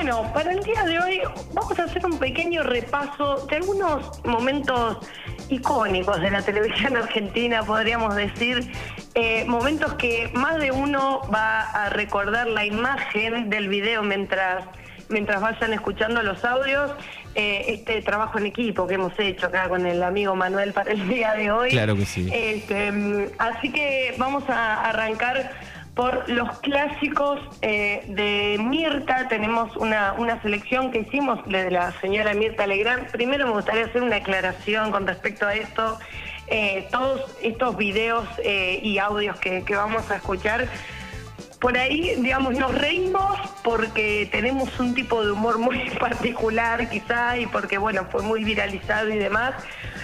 Bueno, para el día de hoy vamos a hacer un pequeño repaso de algunos momentos icónicos de la televisión argentina, podríamos decir, eh, momentos que más de uno va a recordar la imagen del video mientras mientras vayan escuchando los audios, eh, este trabajo en equipo que hemos hecho acá con el amigo Manuel para el día de hoy. Claro que sí. Este, mm, así que vamos a arrancar por los clásicos eh, de Mirta. Tenemos una, una selección que hicimos de la señora Mirta Legrand. Primero me gustaría hacer una aclaración con respecto a esto. Eh, todos estos videos y audios que, que vamos a escuchar por ahí, digamos, nos reímos porque tenemos un tipo de humor muy particular quizá y porque, bueno, fue muy viralizado y demás.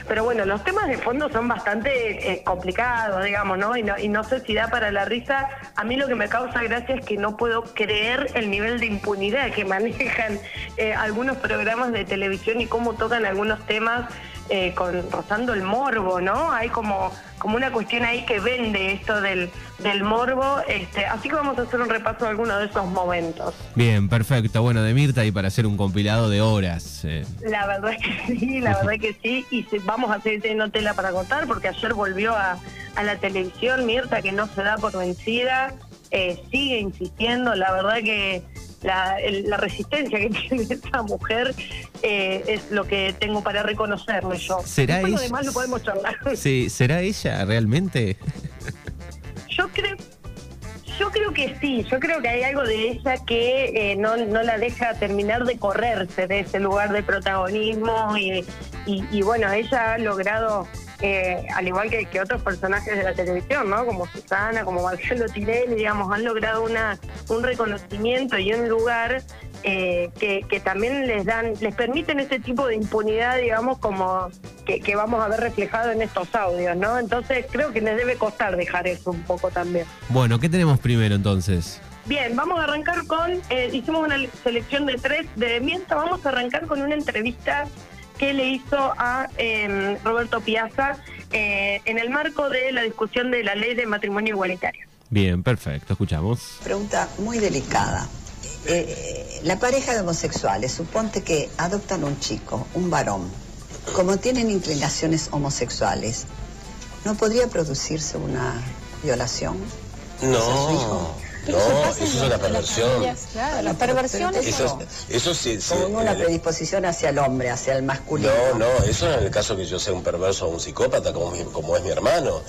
Pero bueno, los temas de fondo son bastante eh, complicados, digamos, ¿no? Y, ¿no? y no sé si da para la risa. A mí lo que me causa gracia es que no puedo creer el nivel de impunidad que manejan eh, algunos programas de televisión y cómo tocan algunos temas eh, con rozando el morbo, ¿no? Hay como, como una cuestión ahí que vende esto del, del morbo. Este, así que vamos a hacer un repaso de algunos de esos momentos. Bien, perfecto. Bueno, de Mirta y para hacer un compilado de horas. Eh. La verdad es que sí, la verdad que sí. Y vamos a seguir teniendo tela para contar porque ayer volvió a, a la televisión Mirta que no se da por vencida. Eh, sigue insistiendo, la verdad que la, la resistencia que tiene esta mujer eh, es lo que tengo para reconocerlo yo. ¿Será ella? lo demás lo podemos charlar. Sí, ¿será ella realmente? Yo creo yo creo que sí, yo creo que hay algo de ella que eh, no, no la deja terminar de correrse de ese lugar de protagonismo y, y, y bueno, ella ha logrado eh, al igual que, que, otros personajes de la televisión, ¿no? Como Susana, como Marcelo Tinelli, digamos, han logrado una, un reconocimiento y un lugar eh, que, que, también les dan, les permiten ese tipo de impunidad, digamos, como que, que, vamos a ver reflejado en estos audios, ¿no? Entonces creo que les debe costar dejar eso un poco también. Bueno, ¿qué tenemos primero entonces? Bien, vamos a arrancar con, eh, hicimos una selección de tres de mientras vamos a arrancar con una entrevista que le hizo a eh, Roberto Piazza eh, en el marco de la discusión de la ley de matrimonio igualitario. Bien, perfecto, escuchamos. Pregunta muy delicada. Eh, la pareja de homosexuales, suponte que adoptan un chico, un varón, como tienen inclinaciones homosexuales, ¿no podría producirse una violación? No. No, eso es una perversión. Claro, la perversión es eso. Eso sí, sí Como una predisposición hacia el hombre, hacia el masculino. No, no, eso en el caso que yo sea un perverso o un psicópata, como, como es mi hermano.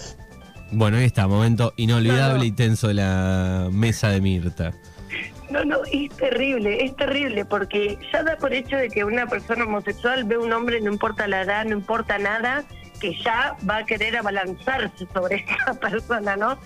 Bueno, ahí está, momento inolvidable no, no. y tenso de la mesa de Mirta. No, no, es terrible, es terrible, porque ya da por hecho de que una persona homosexual ve a un hombre, no importa la edad, no importa nada, que ya va a querer abalanzarse sobre esa persona, ¿no?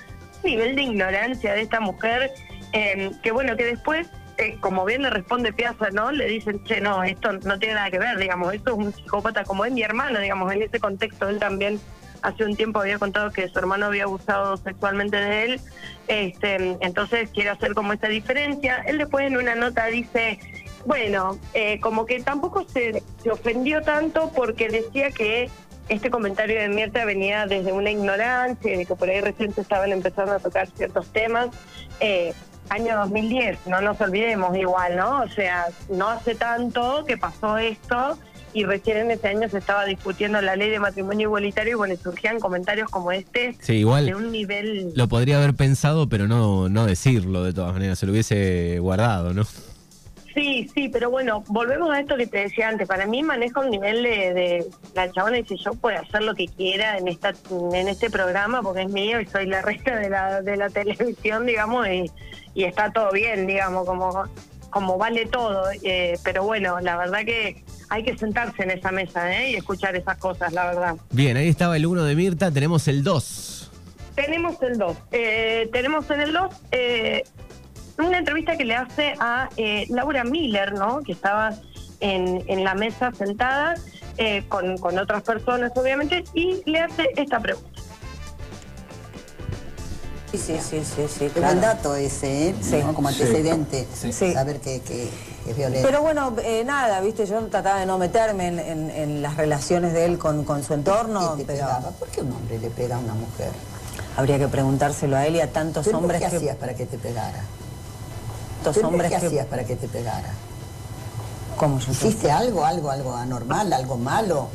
Nivel de ignorancia de esta mujer, eh, que bueno, que después, eh, como bien le responde Piazza, ¿no? Le dicen, che, no, esto no tiene nada que ver, digamos, esto es un psicópata como es mi hermano, digamos, en ese contexto él también hace un tiempo había contado que su hermano había abusado sexualmente de él, este, entonces quiere hacer como esta diferencia. Él después en una nota dice, bueno, eh, como que tampoco se, se ofendió tanto porque decía que este comentario de Mirta venía desde una ignorancia, de que por ahí recién se estaban empezando a tocar ciertos temas. Eh, año 2010, no nos olvidemos igual, ¿no? O sea, no hace tanto que pasó esto y recién en ese año se estaba discutiendo la ley de matrimonio igualitario y bueno, surgían comentarios como este sí, igual de un nivel... Lo podría haber pensado, pero no, no decirlo de todas maneras, se lo hubiese guardado, ¿no? Sí, sí, pero bueno, volvemos a esto que te decía antes. Para mí maneja un nivel de, de la chabona dice yo puedo hacer lo que quiera en esta en este programa porque es mío y soy la reina de la de la televisión, digamos, y, y está todo bien, digamos, como como vale todo. Eh, pero bueno, la verdad que hay que sentarse en esa mesa ¿eh? y escuchar esas cosas, la verdad. Bien, ahí estaba el 1 de Mirta, tenemos el 2. Tenemos el 2. Eh, tenemos en el 2 eh, una entrevista que le hace a eh, Laura Miller, ¿no? Que estaba en, en la mesa sentada eh, con, con, otras personas, obviamente, y le hace esta pregunta. Sí, sí, sí, sí, sí. Qué buen dato ese, ¿eh? Sí. ¿no? Como antecedente. Sí. sí. Saber que, que, que, es violento. Pero bueno, eh, nada, viste, yo trataba de no meterme en, en, en las relaciones de él con, con su entorno. ¿Qué te pero... pegaba? ¿Por qué un hombre le pega a una mujer? Habría que preguntárselo a él y a tantos ¿Pero hombres ¿Qué que... hacías para que te pegara? Hombres ¿Qué que... hacías para que te pegara? ¿Cómo yo algo, algo, algo anormal, algo malo?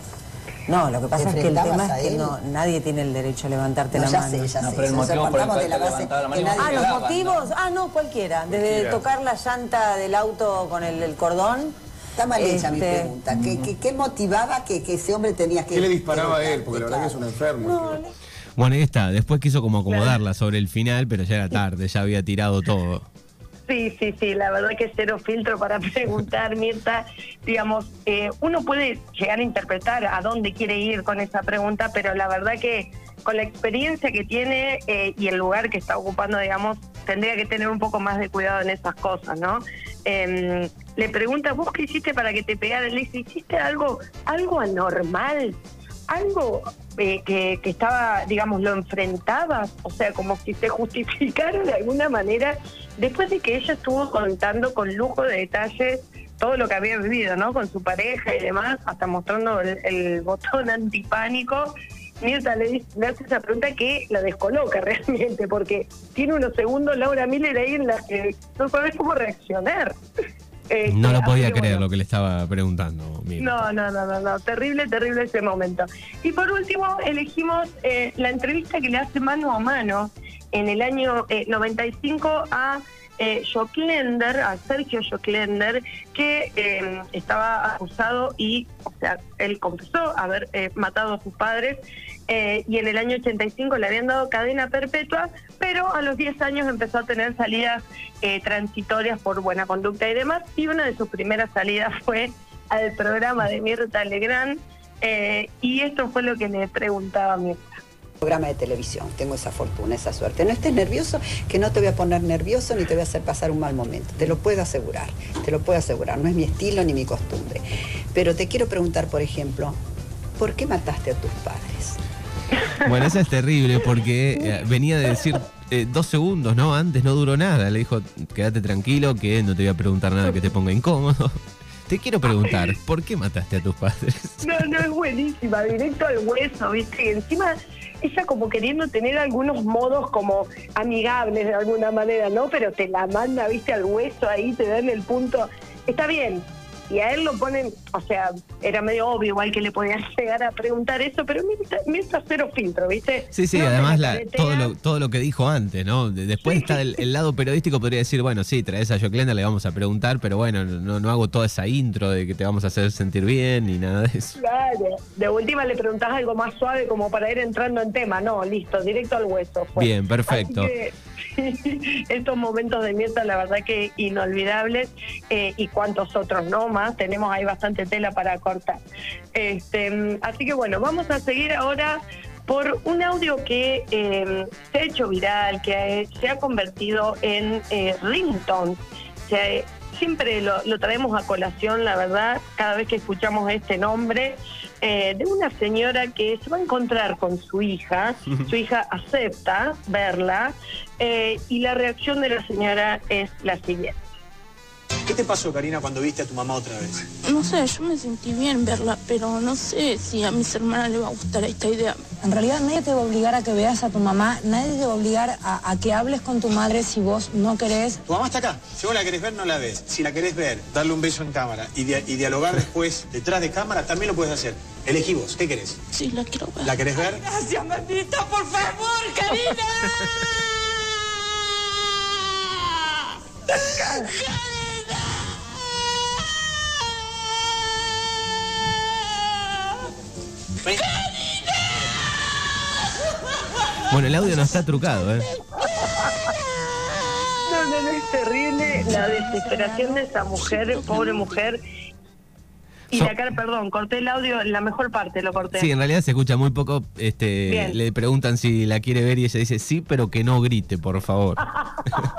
No, lo que pasa ¿Te es que el tema es que no, nadie tiene el derecho a levantarte No, la ya mano. sé, ya No, sé. pero el motivo por el partamos cual de la base la mano Ah, los motivos. Ah, no, cualquiera. Desde tocar la llanta del auto con el, el cordón. Está mal hecha mi Este, pregunta. ¿Qué, qué, qué motivaba que, que ese hombre tenía que... ¿Qué le disparaba a él? Porque la verdad que es un enfermo. No, Bueno, ahí está. Después quiso como acomodarla sobre el final, pero ya era tarde, ya había tirado todo. Sí, sí, sí, la verdad que cero filtro para preguntar, Mirta. Digamos, eh, uno puede llegar a interpretar a dónde quiere ir con esa pregunta, pero la verdad que con la experiencia que tiene eh, y el lugar que está ocupando, digamos, tendría que tener un poco más de cuidado en esas cosas, ¿no? Em, le pregunta, ¿vos qué hiciste para que te pegara? Le dice, ¿hiciste algo, algo anormal? Algo eh, que, que estaba, digamos, lo enfrentabas, o sea, como si se justificara de alguna manera, después de que ella estuvo contando con lujo de detalles todo lo que había vivido, ¿no? Con su pareja y demás, hasta mostrando el, botón antipánico. Mirta le, le hace esa pregunta que la descoloca realmente, porque tiene unos segundos Laura Miller ahí en la que no sabes cómo reaccionar. Este, No lo podía creer bueno. lo que le estaba preguntando. No, no, no, no, no, terrible, terrible ese momento. Y por último, elegimos eh, la entrevista que le hace mano a mano en el año eh, 95 a eh, Joclender, a Sergio Joclender, que eh, estaba acusado y, o sea, él confesó haber eh, matado a sus padres eh, y en el año 85 le habían dado cadena perpetua, pero a los 10 años empezó a tener salidas eh, transitorias por buena conducta y demás, y una de sus primeras salidas fue al programa de Mirta Legrand, eh, y esto fue lo que le preguntaba a Mirta. Programa de televisión. Tengo esa fortuna, esa suerte. No estés nervioso, que no te voy a poner nervioso ni te voy a hacer pasar un mal momento. Te lo puedo asegurar, te lo puedo asegurar. No es mi estilo ni mi costumbre. Pero te quiero preguntar, por ejemplo, ¿por qué mataste a tus padres? Bueno, esa es terrible porque eh, venía de decir eh, dos segundos, ¿no? Antes no duró nada. Le dijo, quédate tranquilo, que no te voy a preguntar nada que te ponga incómodo. Te quiero preguntar, ¿por qué mataste a tus padres? No, no, es buenísima, directo al hueso, ¿viste? Y encima ella como queriendo tener algunos modos como amigables de alguna manera, ¿no? Pero te la manda, ¿viste? Al hueso ahí, te dan el punto. Está bien. Y a él lo ponen, o sea, era medio obvio igual que le podían llegar a preguntar eso, pero Mirta cero filtro, ¿viste? Sí, sí, No además la- todo, lo, todo lo que dijo antes, ¿no? De- Después está el, el lado periodístico, podría decir, bueno, sí, traes a Joclenda, le vamos a preguntar, pero bueno, no, no hago toda esa intro de que te vamos a hacer sentir bien ni nada de eso. Claro, de última le preguntás algo más suave como para ir entrando en tema, no, listo, directo al hueso. fue. Bien, perfecto. Así que, estos momentos de Mirta, la verdad que inolvidables eh, y cuantos otros no más, tenemos ahí bastante tela para cortar. Este, así que bueno, vamos a seguir ahora por un audio que eh, se ha hecho viral, que se ha convertido en eh, ringtone. Se- siempre lo traemos a colación, la verdad, cada vez que escuchamos este nombre, eh, de una señora que se va a encontrar con su hija, su hija acepta verla, eh, y la reacción de la señora es la siguiente. ¿Qué te pasó, Karina, cuando viste a tu mamá otra vez? No sé, yo me sentí bien verla, pero no sé si a mis hermanas les va a gustar esta idea. En realidad nadie te va a obligar a que veas a tu mamá, nadie te va a obligar a, a que hables con tu madre si vos no querés. Tu mamá está acá. Si vos la querés ver, no la ves. Si la querés ver, darle un beso en cámara y, dia- y dialogar después detrás de cámara, también lo puedes hacer. Elegí vos. ¿Qué querés? Sí, la quiero ver. ¿La querés ver? Gracias, mamita, por favor, Karina. Ven. Bueno, el audio no está trucado, ¿eh? No, no, no, es terrible la desesperación de esa mujer, pobre mujer. Y So- la cara, perdón, corté el audio, la mejor parte lo corté. Sí, en realidad se escucha muy poco. Este, Bien. le preguntan si la quiere ver y ella dice sí, pero que no grite, por favor.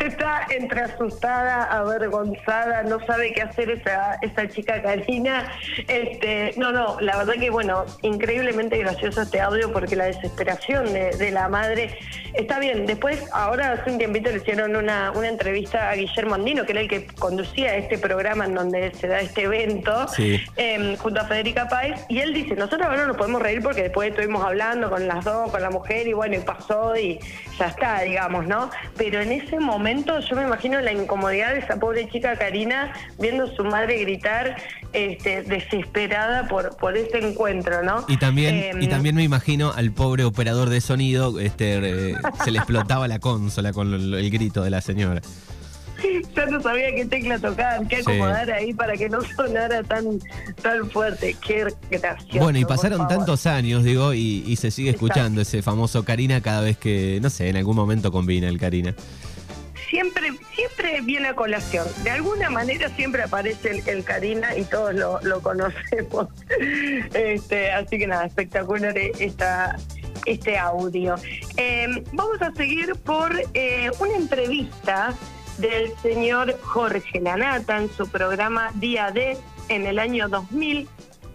Está entre asustada, avergonzada, no sabe qué hacer esa, esa chica Karina. Este, no, no, la verdad que bueno, increíblemente gracioso este audio porque la desesperación de, de la madre está bien. Después, ahora hace un tiempito le hicieron una, una entrevista a Guillermo Andino, que era el que conducía este programa en donde se da este evento, Sí. eh, junto a Federica Páez, y él dice, nosotros ahora no nos podemos reír porque después estuvimos hablando con las dos, con la mujer, y bueno, y pasó y ya está, digamos, ¿no? Pero en ese ese momento yo me imagino la incomodidad de esa pobre chica Karina viendo a su madre gritar este, desesperada por, por ese encuentro, ¿no? Y también, Em, y también me imagino al pobre operador de sonido, este, eh, se le explotaba la consola con el, el grito de la señora. Ya no sabía qué tecla tocar, qué Sí. acomodar ahí para que no sonara tan, tan fuerte. Qué gracioso. Bueno, y pasaron tantos años, digo, y, y se sigue escuchando ese famoso Karina cada vez que, no sé, en algún momento combina el Karina. Siempre, siempre viene a colación. De alguna manera siempre aparece el, Karina y todos lo, conocemos. Este, así que nada, espectacular esta, este audio. Eh, vamos a seguir por eh, una entrevista del señor Jorge Lanata en su programa Día D en el año 2000.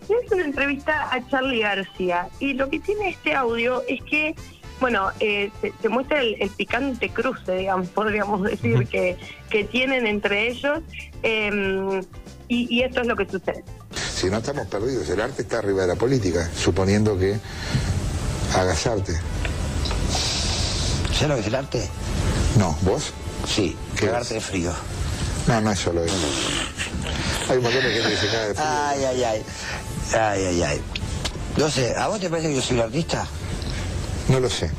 Y es una entrevista a Charlie García. Y lo que tiene este audio es que, bueno, eh, se, se muestra el, el picante cruce, digamos, podríamos decir, que, que tienen entre ellos. eh, y, y esto es lo que sucede. Si no estamos perdidos, el arte está arriba de la política, suponiendo que hagas arte. ¿Sabes lo que es el arte? No, ¿vos? Sí, ¿Qué cagarte es? de frío. No, no es solo eso. Hay un montón de gente que se caga de frío. Ay, ay, ay. Ay, ay, ay. No sé, ¿a vos te parece que yo soy un artista? No lo sé.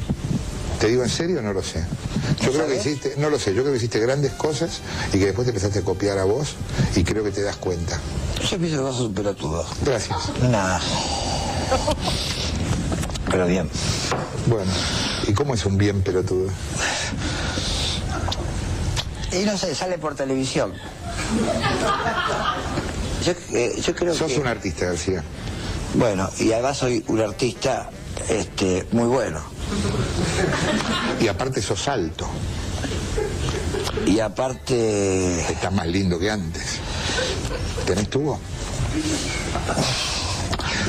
¿Te digo en serio? No lo sé. Yo creo que hiciste, no lo sé, yo creo que hiciste grandes cosas y que después te empezaste a copiar a vos y creo que te das cuenta. Yo pienso que vos sos un pelotudo. Gracias. Nada. Pero bien. Bueno, ¿y cómo es un bien pelotudo? Y no sé, sale por televisión. Yo, eh, yo creo Sos que... un artista, García. Bueno, y además soy un artista este, muy bueno. Y aparte sos alto. Y aparte... Estás más lindo que antes. ¿Tenés tubo?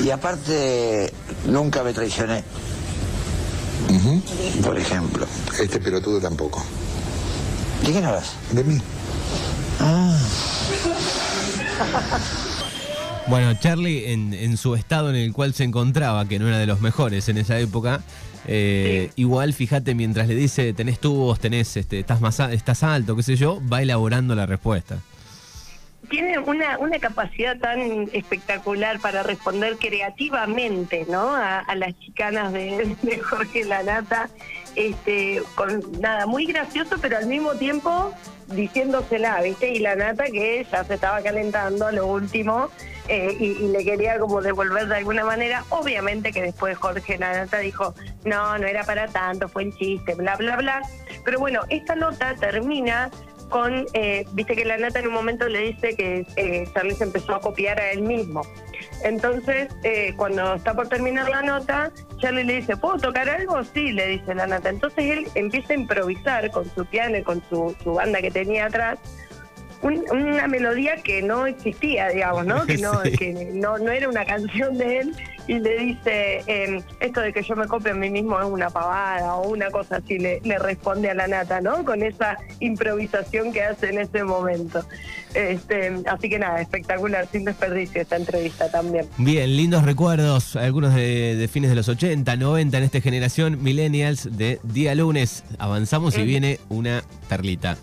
Y aparte, nunca me traicioné, por ejemplo. Este pelotudo tampoco. ¿De quién hablas? De mí. Bueno, Charlie, en, en su estado en el cual se encontraba, que no era de los mejores en esa época, eh, igual fíjate, mientras le dice tenés tubos, tenés, este, estás más estás alto, qué sé yo, va elaborando la respuesta. tiene una, una capacidad tan espectacular para responder creativamente ¿no? a, a las chicanas de, de Jorge Lanata, este, con nada, muy gracioso, pero al mismo tiempo diciéndosela, ¿viste? Y Lanata que ya se estaba calentando a lo último eh, y, le quería como devolver de alguna manera. Obviamente que después Jorge Lanata dijo, no, no era para tanto, fue un chiste, bla, bla, bla. Pero bueno, esta nota termina con, eh, viste que la nata en un momento le dice que eh, Charlie se empezó a copiar a él mismo. Entonces, eh, cuando está por terminar la nota, Charlie le dice, ¿puedo tocar algo? Sí, le dice la nata. Entonces él empieza a improvisar con su piano y con su banda que tenía atrás. Un- una melodía que no existía, digamos, ¿no? Que no, Sí. que no, no era una canción de él y le dice, eh, esto de que yo me copio a mí mismo es una pavada o una cosa así, le, le responde a la nata, ¿no? Con esa improvisación que hace en ese momento. Este, así que nada, espectacular, sin desperdicio esta entrevista también. Bien, lindos recuerdos, algunos de, de fines de los 80, 90 en esta generación, millennials de día lunes. Avanzamos y Mm. viene una perlita.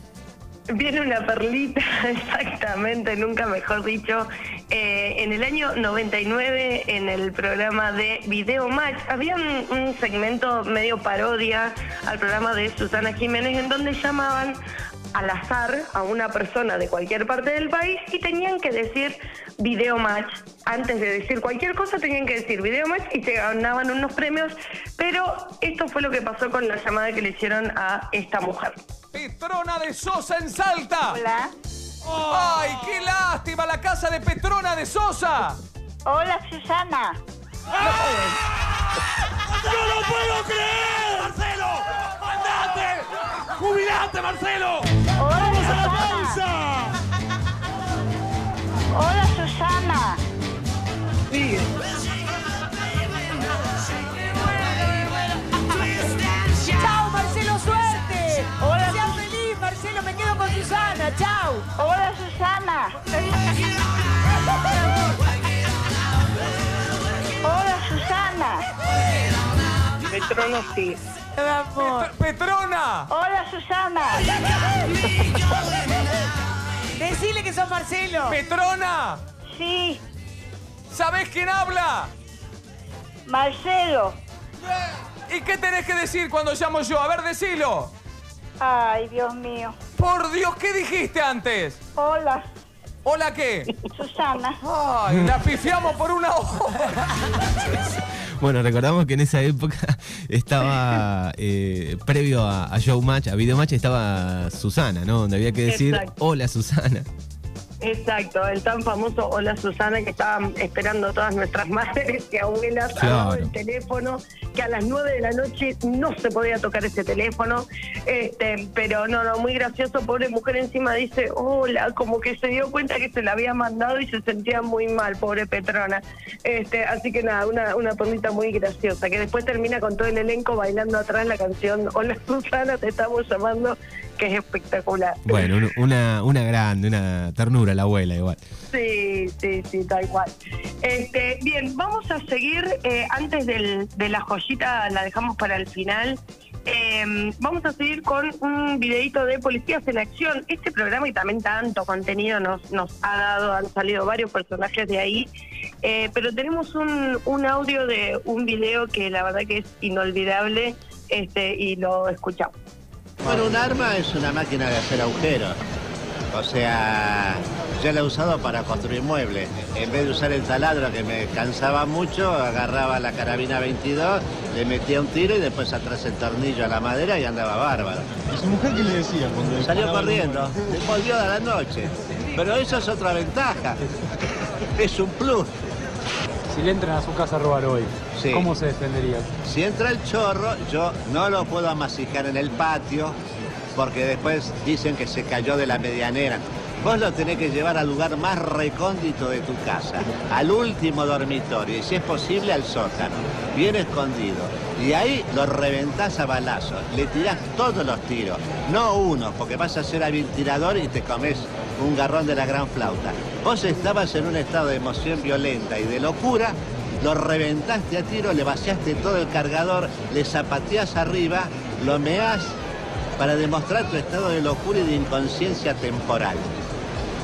Viene una perlita, exactamente, nunca mejor dicho. Eh, en el año 99, en el programa de Video Match, había un, un segmento medio parodia al programa de Susana Jiménez, en donde llamaban al azar a una persona de cualquier parte del país y tenían que decir Video Match. Antes de decir cualquier cosa, tenían que decir Video Match y se ganaban unos premios. Pero esto fue lo que pasó con la llamada que le hicieron a esta mujer. Petrona de Sosa en Salta. Hola. ¡Ay, qué lástima! La casa de Petrona de Sosa. Hola, Susana. ¡No lo puedo creer! ¡Marcelo! ¡Jubilate, Marcelo! Hola, ¡Vamos a la Susana. pausa! Hola, Susana. Sí. ¡Chao, Marcelo, suerte! Hola. ¡Sea feliz, Marcelo! Me quedo con Susana. ¡Chao! Hola, Susana. Hola, Susana. De trono sí. Pet- Petrona. Hola, Susana. Decile que sos Marcelo. Petrona. Sí, ¿Sabés quién habla? Marcelo. ¿Y qué tenés que decir cuando llamo yo? A ver, decilo. Ay, Dios mío. Por Dios, ¿qué dijiste antes? Hola, ¿Hola qué? Susana. Ay, la pifiamos por una hora. Bueno, recordamos que en esa época estaba, eh, previo a, a Showmatch, a Videomatch, estaba Susana, ¿no? Donde había que decir, Exacto. hola Susana. Exacto, el tan famoso Hola Susana que estaban esperando todas nuestras madres y abuelas Claro. del teléfono, que a las 9 de la noche no se podía tocar ese teléfono, este, pero no, no, muy gracioso, pobre mujer encima dice, hola, como que se dio cuenta que se la había mandado y se sentía muy mal, pobre Petrona. Este, así que nada, una, una tonita muy graciosa, que después termina con todo el elenco bailando atrás la canción Hola Susana, te estamos llamando, que es espectacular. Bueno, un- una, una grande, una ternura la abuela igual. Sí, sí, sí, tal cual. Este, bien, vamos a seguir, eh, antes del- de la joyita, la dejamos para el final. Eh, vamos a seguir con un videito de Policías en Acción. Este programa y también tanto contenido nos, nos ha dado, han salido varios personajes de ahí. Eh, pero tenemos un, un audio de un video que la verdad que es inolvidable este, y lo escuchamos. Bueno, un arma es una máquina de hacer agujeros. O sea, yo la he usado para construir muebles. En vez de usar el taladro que me cansaba mucho, agarraba la carabina 22, le metía un tiro y después atrás el tornillo a la madera y andaba bárbaro. ¿Y su mujer qué le decía cuando Salió corriendo, volvió a la noche. Pero eso es otra ventaja. Es un plus. Si le entran a su casa a robar hoy, Sí. ¿cómo se defendería? Si entra el chorro, yo no lo puedo amasijar en el patio porque después dicen que se cayó de la medianera. Vos lo tenés que llevar al lugar más recóndito de tu casa, al último dormitorio y si es posible al sótano, bien escondido. Y ahí lo reventás a balazos, le tirás todos los tiros, no uno, porque vas a ser hábil tirador y te comes un garrón de la gran flauta. Vos estabas en un estado de emoción violenta y de locura lo reventaste a tiro, le vaciaste todo el cargador, le zapateás arriba, lo meás para demostrar tu estado de locura y de inconsciencia temporal.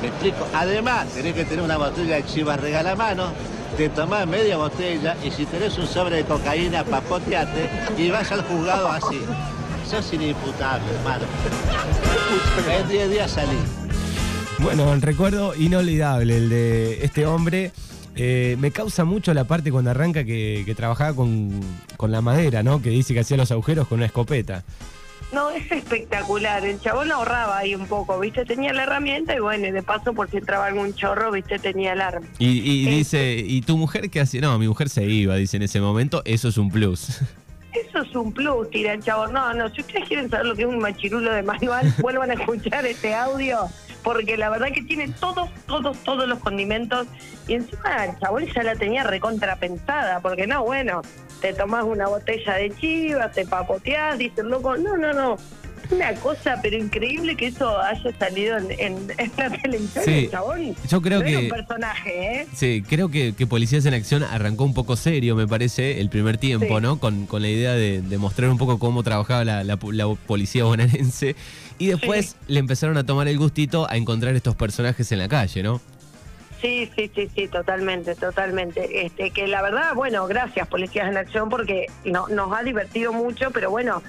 ¿Me explico? Además, tenés que tener una botella de chivas regala mano, te tomás media botella y si tenés un sobre de cocaína, papoteate y vas al juzgado así. Sos inimputable, hermano. En 10 días salí. Bueno, el recuerdo inolvidable, el de este hombre. Eh, me causa mucho la parte cuando arranca que, que trabajaba con, con la madera, ¿no? Que dice que hacía los agujeros con una escopeta. No, es espectacular. El chabón ahorraba ahí un poco, ¿viste? Tenía la herramienta y bueno, y de paso por si entraba algún chorro, ¿viste? Tenía el arma. Y, y dice, ¿y tu mujer qué hacía? No, mi mujer se iba, dice en ese momento, eso es un plus. Eso es un plus, tira el chabón. No, no, si ustedes quieren saber lo que es un machirulo de manual, vuelvan a escuchar este audio, porque la verdad que tiene todos, todos, todos los condimentos. Y encima el chabón ya la tenía recontrapensada, porque no, bueno, te tomás una botella de chivas, te papoteás, dice el loco, no, no, no. Una cosa, pero increíble que eso haya salido en, en, en la televisión, Sí, chabón. yo creo no era que- un personaje, ¿eh? Sí, creo que, que Policías en Acción arrancó un poco serio, me parece, el primer tiempo, Sí. ¿no? Con, con la idea de, de mostrar un poco cómo trabajaba la, la- la policía bonaerense. Y después le empezaron a tomar el gustito a encontrar estos personajes en la calle, ¿no? Sí, sí, sí, sí, totalmente, totalmente. Este, que la verdad, bueno, gracias Policías en Acción porque no, nos ha divertido mucho, pero bueno,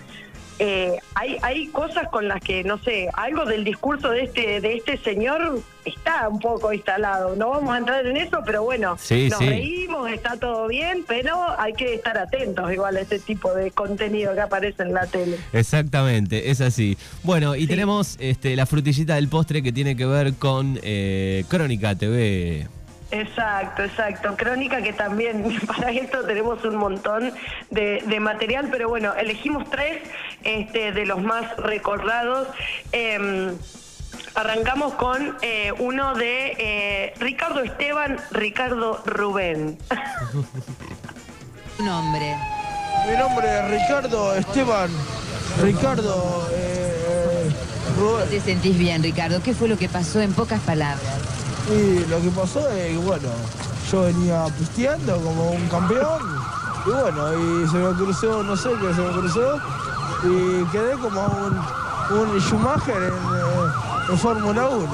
eh, hay, hay cosas con las que, no sé, algo del discurso de este, de este señor está un poco instalado. No vamos a entrar en eso, pero bueno, Sí, nos sí. reímos, está todo bien, pero hay que estar atentos igual a este tipo de contenido que aparece en la tele. Exactamente, es así. Bueno, y tenemos este, la frutillita del postre que tiene que ver con eh, Crónica TV. Exacto, exacto. Crónica que también para esto tenemos un montón de, de material, pero bueno, elegimos tres este, de los más recordados. Eh, arrancamos con eh, uno de eh, Ricardo Esteban, Ricardo Rubén. nombre. Mi nombre es Ricardo Esteban. Ricardo. eh, Rubén. ¿Te sentís bien, Ricardo? ¿Qué fue lo que pasó en pocas palabras? Y lo que pasó es que, bueno, yo venía pisteando como un campeón. Y bueno, y se me cruzó, no sé qué se me cruzó. y quedé como un, un Schumacher en, eh, en Fórmula 1.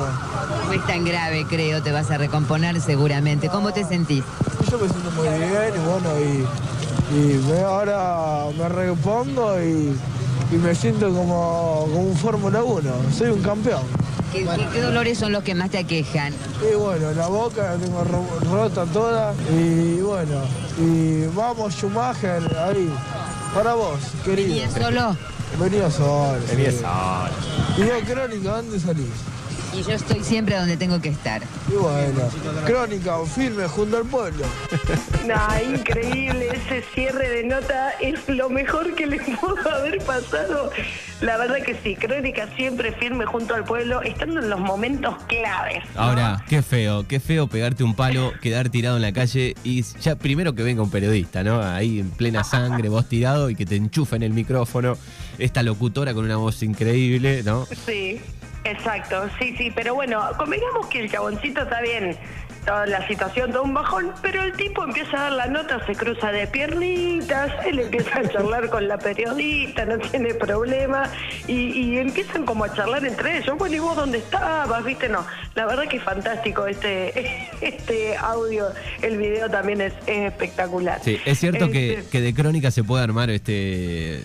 No es tan grave, creo, te vas a recomponer seguramente. ¿Cómo te sentís? Yo me siento muy bien y bueno, y, y me- ahora me repongo y, y me siento como, como un Fórmula 1. Soy un campeón. ¿Qué, qué- qué dolores son los que más te aquejan? Y bueno, la boca la tengo ro- rota toda y bueno, y vamos Schumacher ahí, para vos, querido. ¿Venías solo? Venía solo. Venía sí. solo. Y vos, Crónica, ¿dónde salís? Y yo estoy siempre donde tengo que estar. Y bueno, Crónica, firme junto al pueblo. No, increíble, ese cierre de nota es lo mejor que le pudo haber pasado. La verdad que sí, Crónica siempre firme junto al pueblo, estando en los momentos claves. Ahora, qué feo, qué feo pegarte un palo, quedar tirado en la calle y ya primero que venga un periodista, ¿no? Ahí en plena sangre, vos tirado y que te enchufen el micrófono. Esta locutora con una voz increíble, ¿no? Sí, exacto, sí, sí, pero bueno, convengamos que el chaboncito está bien, toda la situación, todo un bajón, pero el tipo empieza a dar la nota, se cruza de piernitas, él empieza a charlar con la periodista, no tiene problema, y, y empiezan como a charlar entre ellos, bueno, ¿y vos dónde estabas? ¿Viste? No, la verdad que es fantástico este, este audio, el video también es, es espectacular. Sí, es cierto que, Este, que de crónica se puede armar este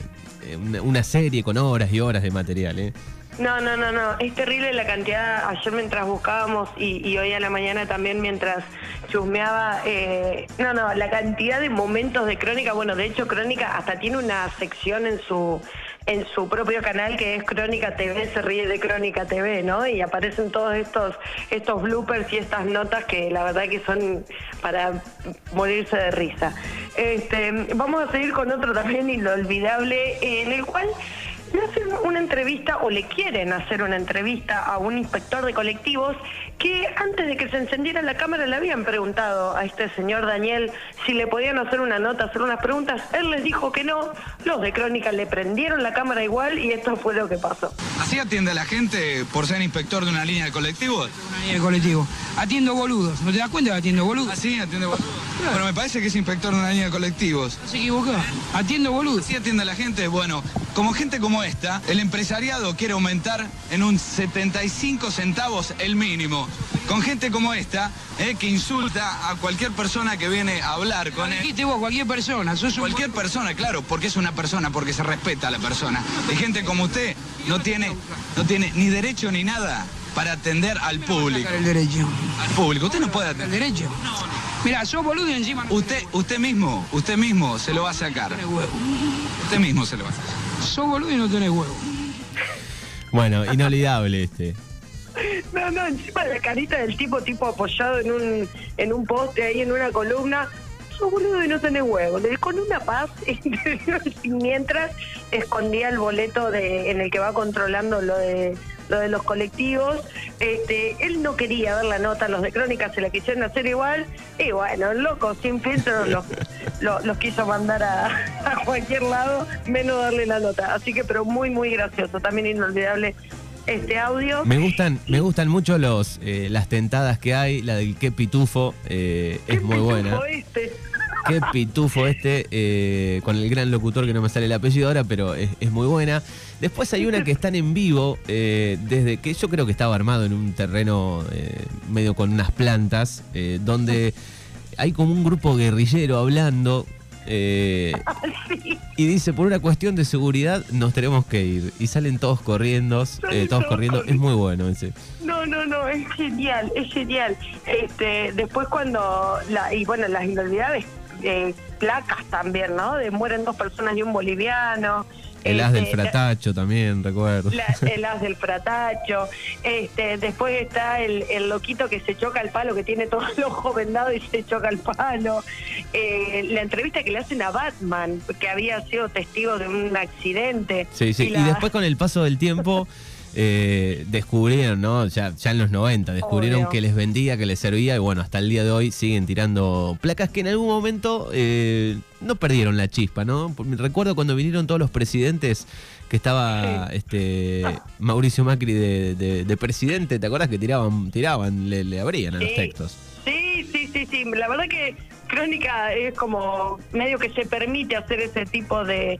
una serie con horas y horas de material, ¿eh? No, no, no, no. Es terrible la cantidad. Ayer mientras buscábamos y, hoy a la mañana también mientras chusmeaba. eh, no, no, la cantidad de momentos de crónica. Bueno, de hecho, crónica hasta tiene una sección en su en su propio canal que es Crónica TV, se ríe de Crónica TV, ¿no? Y aparecen todos estos estos bloopers y estas notas que la verdad que son para morirse de risa. Este, vamos a seguir con otro también inolvidable en el cual le hacen una entrevista o le quieren hacer una entrevista a un inspector de colectivos que antes de que se encendiera la cámara le habían preguntado a este señor Daniel si le podían hacer una nota, hacer unas preguntas. Él les dijo que no. Los de Crónica le prendieron la cámara igual y esto fue lo que pasó. ¿Así atiende a la gente por ser inspector de una línea de colectivos? Una línea de colectivo. Atiendo boludos. ¿No te das cuenta que atiendo boludos? ¿Ah, sí? ¿Atiende boludos? Bueno, me parece que es inspector de una línea de colectivos. Se equivocó. Atiendo boludos. ¿Sí atiende a la gente? Bueno, como gente como esta, el empresariado quiere aumentar en un 75 centavos el mínimo. Con gente como esta, eh, que insulta a cualquier persona que viene a hablar con él. Dijiste vos, cualquier persona. Sos un Cualquier persona, claro, porque es una persona, porque se respeta a la persona. Y gente como usted no tiene, no tiene ni derecho ni nada para atender al público. el derecho. Al público. Usted no puede ¿El atender. derecho? Mira, sos boludo y encima no Usted, usted mismo, usted mismo se lo va a sacar. Usted mismo se lo va a sacar. Sos boludo y no tenés huevo. Bueno, inolvidable este. No, no, encima la carita del tipo, tipo apoyado en un, en un poste ahí en una columna. Sos boludo y no tenés huevo. Le con una paz mientras escondía el boleto de, en el que va controlando lo de lo de los colectivos. Este, él no quería ver la nota, los de Crónica se la quisieron hacer igual. Y bueno, el loco, sin filtro, los, los, los quiso mandar a, a cualquier lado, menos darle la nota. Así que, pero muy, muy gracioso. También inolvidable este audio. Me gustan, me gustan mucho los eh, las tentadas que hay, la del qué pitufo, eh, es muy buena. Fue este. Qué pitufo este, eh, con el gran locutor que no me sale el apellido ahora, pero es, es muy buena. Después hay una que están en vivo, eh, desde que yo creo que estaba armado en un terreno eh, medio con unas plantas, eh, donde hay como un grupo guerrillero hablando. eh, y dice, por una cuestión de seguridad nos tenemos que ir. Y salen todos corriendo, eh, todos corriendo. Es muy bueno ese. No, no, no, es genial, es genial. Este, después cuando, la, y bueno, las inolvidables eh, placas también, ¿no? De mueren dos personas y un boliviano. El as del Este, la- fratacho también, recuerdo. la- el as del fratacho. Este, después está el, el loquito que se choca al palo, que tiene todo el ojo vendado y se choca al palo. Eh, la entrevista que le hacen a Batman, que había sido testigo de un accidente. Sí, sí. Y, la- después con el paso del tiempo eh, descubrieron, ¿no? Ya, ya en los 90, descubrieron Obvio. que les vendía, que les servía y bueno, hasta el día de hoy siguen tirando placas que en algún momento eh, no perdieron la chispa, ¿no? Recuerdo cuando vinieron todos los presidentes que estaba este Mauricio Macri de, de- de presidente, ¿te acuerdas que tiraban, tiraban, le, le abrían a los textos? Sí, sí, sí, sí. La verdad que Crónica es como medio que se permite hacer ese tipo de,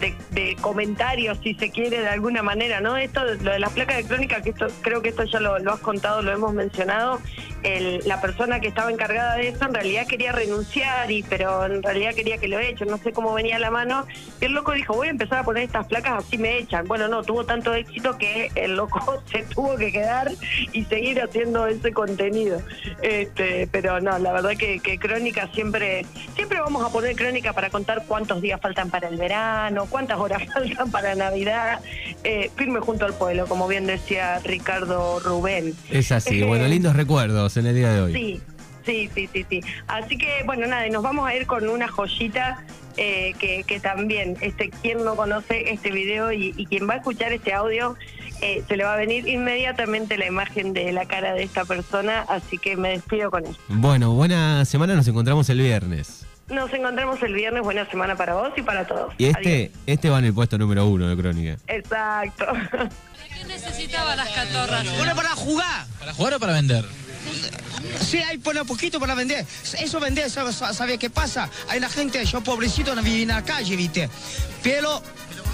de, de comentarios, si se quiere, de alguna manera, ¿no? Esto, lo de las placas de crónica, que esto creo que esto ya lo, has contado, lo hemos mencionado, el- la persona que estaba encargada de eso en realidad quería renunciar, y pero en realidad quería que lo echen, no sé cómo venía la mano, y el loco dijo, voy a empezar a poner estas placas, así me echan. Bueno, no, tuvo tanto éxito que el loco se tuvo que quedar y seguir haciendo ese contenido. Este, pero no, la verdad que, que crónica siempre, siempre vamos a poner crónica para contar cuántos días faltan para el verano, cuántas horas faltan para Navidad, eh, firme junto al pueblo, como bien decía Ricardo Rubén. Es así. Eh, Bueno, lindos recuerdos en el día de hoy. Sí, sí, sí, sí, sí. Así que, bueno, nada, y nos vamos a ir con una joyita eh, que, que también, este, quien no conoce este video y, y quien va a escuchar este audio, eh, se le va a venir inmediatamente la imagen de la cara de esta persona, así que me despido con esto. Bueno, buena semana, nos encontramos el viernes. Nos encontramos el viernes, buena semana para vos y para todos. Y este, este va en el puesto número uno de Crónica. Exacto. ¿Qué necesitaba las catorras? Bueno, para jugar. ¿Para jugar o para vender? Sí, hay pone poquito para vender. Eso vender, ¿sabes sabe qué pasa? Hay la gente, yo pobrecito, no viví en la calle, ¿viste? Pero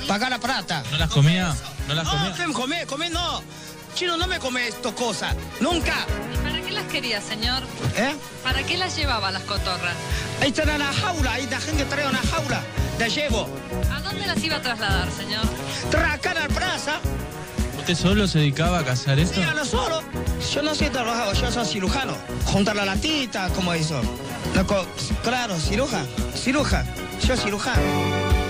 pagar la plata. ¿No las comía? ¿No las No, comía? ¿qué me come? Come no. Chino no me come estas cosas. Nunca. ¿Para qué las quería, señor? ¿Eh? ¿Para qué las llevaba las cotorras? Ahí está en la jaula, ahí la gente trae una jaula. La llevo. ¿A dónde las iba a trasladar, señor? En la plaza. ¿Usted solo se dedicaba a cazar esto? Sí, a lo solo. Yo no soy trabajador, yo soy cirujano. Juntar la latita, como eso. Loco, claro, ciruja, ciruja. Yo cirujano.